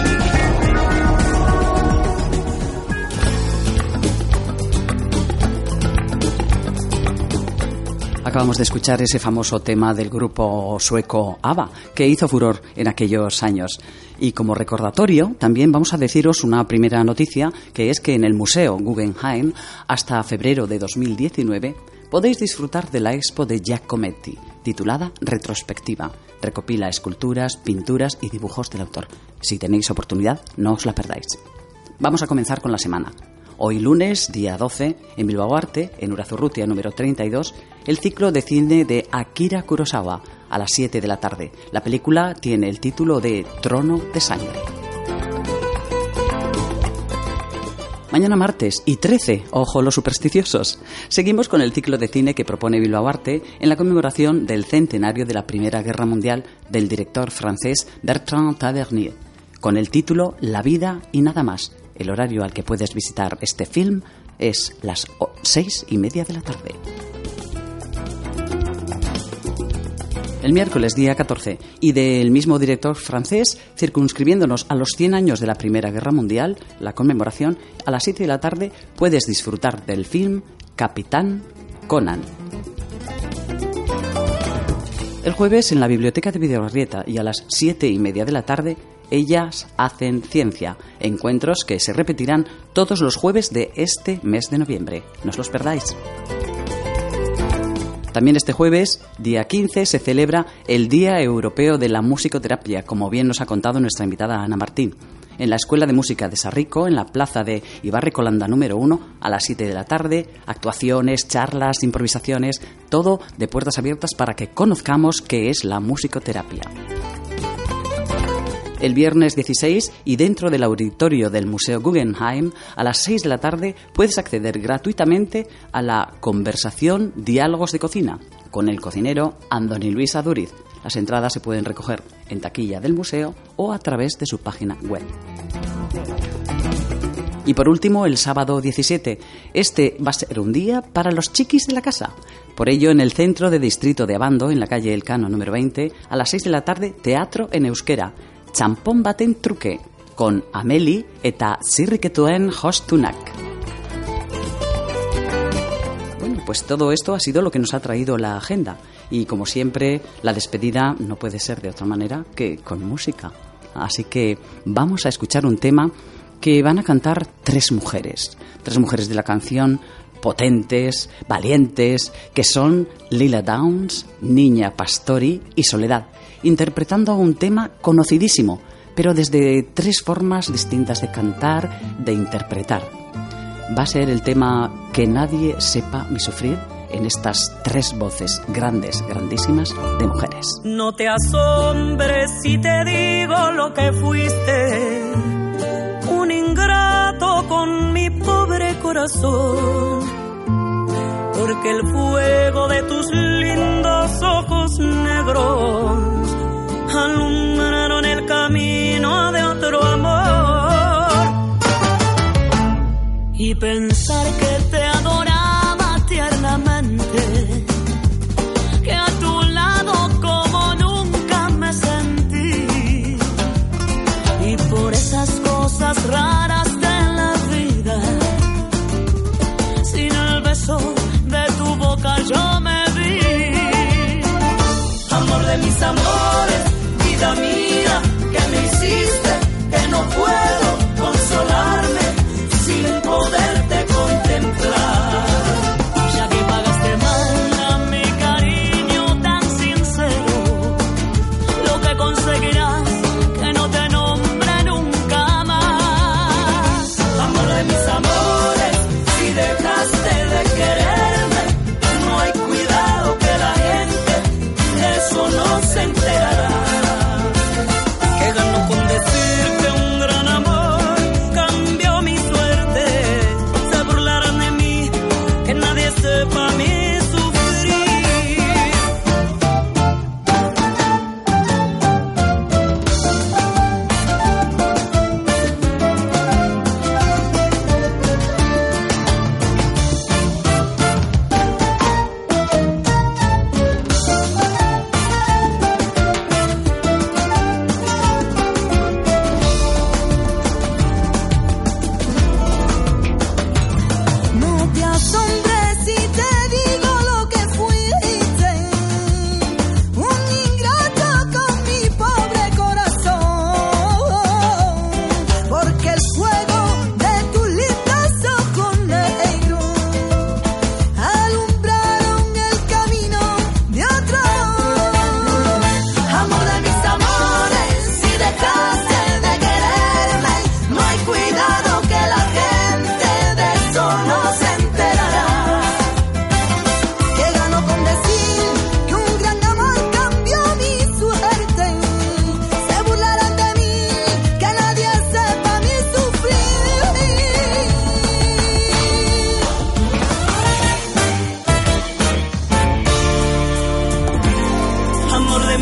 Acabamos de escuchar ese famoso tema del grupo sueco ABBA, que hizo furor en aquellos años. Y como recordatorio, también vamos a deciros una primera noticia, que es que en el Museo Guggenheim, hasta febrero de 2019, podéis disfrutar de la expo de Giacometti, titulada Retrospectiva. Recopila esculturas, pinturas y dibujos del autor. Si tenéis oportunidad, no os la perdáis. Vamos a comenzar con la semana. Hoy lunes, día 12, en Bilbao Arte, en Urazurrutia número 32, el ciclo de cine de Akira Kurosawa a las 7 de la tarde. La película tiene el título de Trono de Sangre. Mañana martes y 13, ojo los supersticiosos, seguimos con el ciclo de cine que propone Bilbao Arte en la conmemoración del centenario de la Primera Guerra Mundial del director francés Bertrand Tavernier, con el título La vida y nada más. El horario al que puedes visitar este film es las seis y media de la tarde. El miércoles día 14 y del mismo director francés, circunscribiéndonos a los 100 años de la Primera Guerra Mundial, la conmemoración, a las 7 de la tarde puedes disfrutar del film Capitán Conan. El jueves en la biblioteca de Videorrieta y a las 7 y media de la tarde, ellas hacen ciencia, encuentros que se repetirán todos los jueves de este mes de noviembre. No os los perdáis. También este jueves, día 15, se celebra el Día Europeo de la Musicoterapia, como bien nos ha contado nuestra invitada Ana Martín. En la Escuela de Música de Sarrico, en la plaza de Ibarre Colanda número 1, a las 7 de la tarde, actuaciones, charlas, improvisaciones, todo de puertas abiertas para que conozcamos qué es la musicoterapia. El viernes 16 y dentro del auditorio del Museo Guggenheim, a las 6 de la tarde, puedes acceder gratuitamente a la conversación Diálogos de Cocina con el cocinero Andoni Luis Aduriz. Las entradas se pueden recoger en taquilla del museo o a través de su página web. Y por último, el sábado 17. Este va a ser un día para los chiquis de la casa. Por ello, en el centro de distrito de Abando, en la calle Elcano número 20, a las 6 de la tarde, teatro en euskera. Champón baten truque, con Ameli eta zirriketuen hostunak. Bueno, pues todo esto ha sido lo que nos ha traído la agenda. Y como siempre, la despedida no puede ser de otra manera que con música. Así que vamos a escuchar un tema que van a cantar tres mujeres. Tres mujeres de la canción potentes, valientes, que son Lila Downs, Niña Pastori y Soledad, interpretando un tema conocidísimo, pero desde tres formas distintas de cantar, de interpretar. Va a ser el tema Que nadie sepa mi sufrir en estas tres voces grandes, grandísimas de mujeres. No te asombres si te digo lo que fuiste, un ingrato con mi pobre corazón, porque el fuego de tus lindos ojos negros alumbraron el camino de otro amor. Y pensar que te adoraba tiernamente, que a tu lado como nunca me sentí. Y por esas cosas raras de la vida, sin el beso de tu boca yo me vi. Amor de mis amores, vida mía, que me hiciste, que no puedo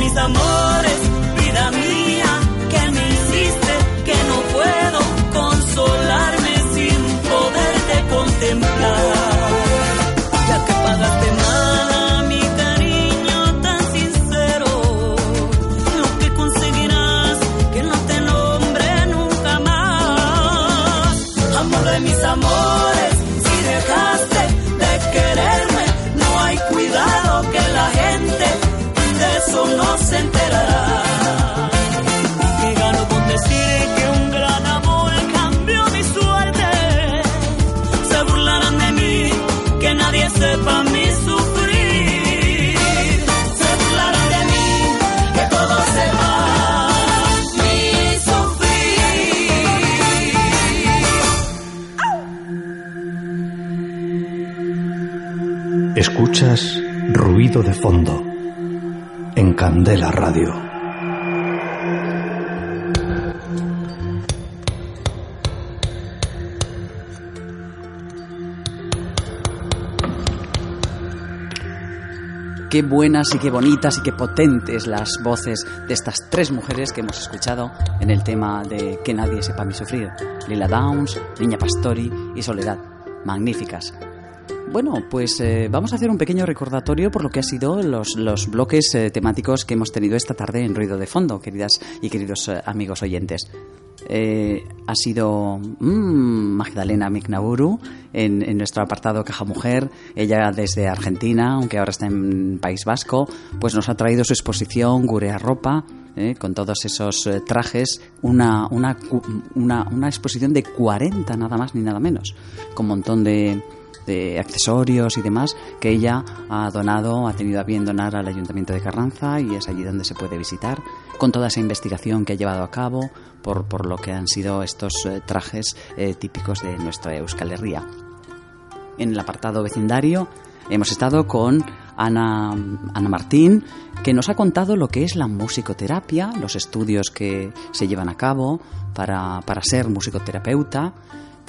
mis amores, de fondo en Candela Radio. Qué buenas y qué bonitas y qué potentes las voces de estas tres mujeres que hemos escuchado en el tema de Que nadie sepa mi sufrir. Lila Downs, Niña Pastori y Soledad. Magníficas. Bueno, pues eh, vamos a hacer un pequeño recordatorio por lo que ha sido los, los bloques eh, temáticos que hemos tenido esta tarde en Ruido de Fondo, queridas y queridos eh, amigos oyentes. ha sido mm, Magdalena Mignaburu en, nuestro apartado Caja Mujer. Ella desde Argentina, aunque ahora está en País Vasco, pues nos ha traído su exposición Gurea Ropa, con todos esos trajes, una, una, una, una exposición de 40 nada más ni nada menos, con un montón de, de accesorios y demás que ella ha donado, ha tenido a bien donar al Ayuntamiento de Carranza y es allí donde se puede visitar, con toda esa investigación que ha llevado a cabo por, por lo que han sido estos eh, trajes eh, típicos de nuestra Euskal Herria. En el apartado vecindario hemos estado con Ana, Ana Martín, que nos ha contado lo que es la musicoterapia, los estudios que se llevan a cabo para, para ser musicoterapeuta.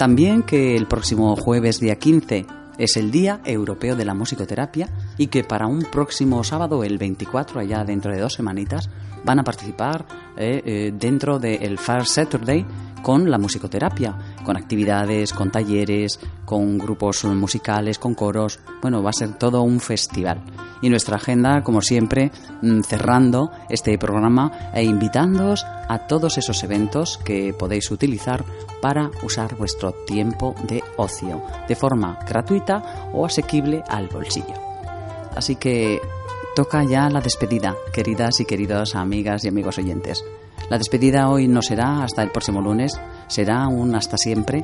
También que el próximo jueves día 15 es el Día Europeo de la Musicoterapia y que para un próximo sábado, el 24, allá dentro de dos semanitas, van a participar eh, eh, dentro del First Saturday con la musicoterapia, con actividades, con talleres, con grupos musicales, con coros. Bueno, va a ser todo un festival. Y nuestra agenda, como siempre, mm, cerrando este programa e invitándoos a todos esos eventos que podéis utilizar para usar vuestro tiempo de ocio de forma gratuita o asequible al bolsillo. Así que toca ya la despedida, queridas y queridos amigas y amigos oyentes. La despedida hoy no será hasta el próximo lunes, será un hasta siempre.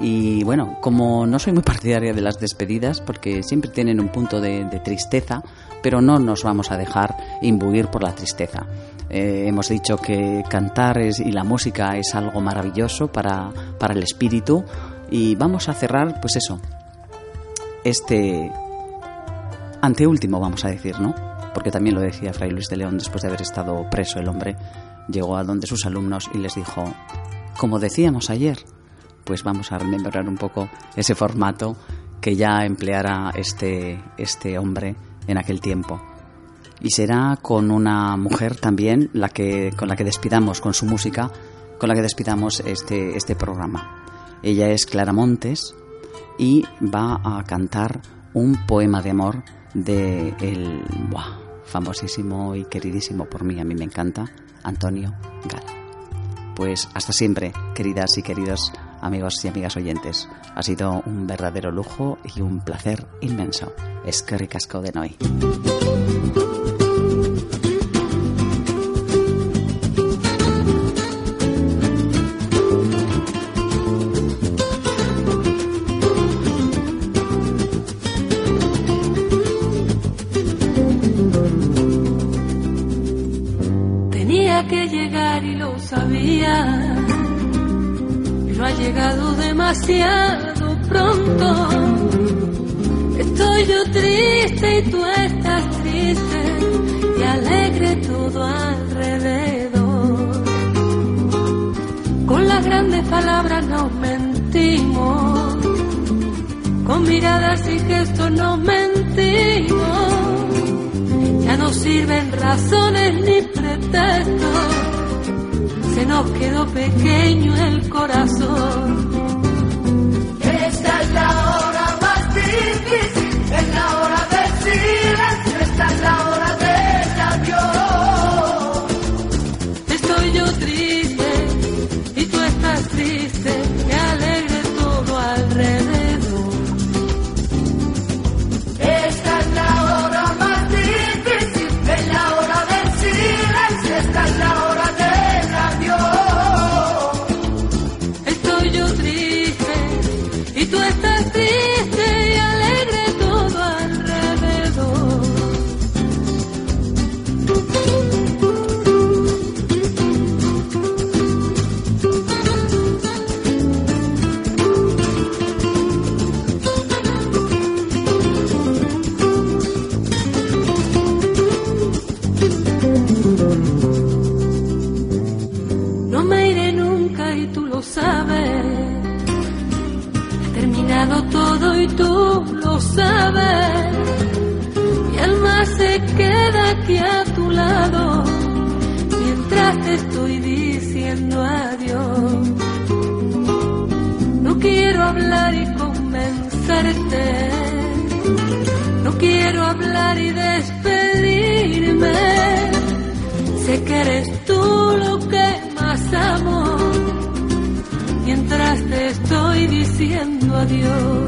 Y bueno, como no soy muy partidaria de las despedidas, porque siempre tienen un punto de, tristeza, pero no nos vamos a dejar imbuir por la tristeza. Eh, hemos dicho que cantar es- y la música es algo maravilloso para, para el espíritu y vamos a cerrar, pues eso, este anteúltimo, vamos a decir, ¿no? Porque también lo decía Fray Luis de León después de haber estado preso el hombre, llegó a donde sus alumnos y les dijo, como decíamos ayer, pues vamos a rememorar un poco ese formato que ya empleara este, este hombre en aquel tiempo. Y será con una mujer también la que, con la que despidamos, con su música, con la que despidamos este, este programa. Ella es Clara Montes y va a cantar un poema de amor de el buah, famosísimo y queridísimo por mí, a mí me encanta, Antonio Gala. Pues hasta siempre, queridas y queridos amigos y amigas oyentes. Ha sido un verdadero lujo y un placer inmenso. Es que ricasco de hoy. queda aquí a tu lado mientras te estoy diciendo adiós. No quiero hablar y convencerte, no quiero hablar y despedirme. Sé que eres tú lo que más amo mientras te estoy diciendo adiós.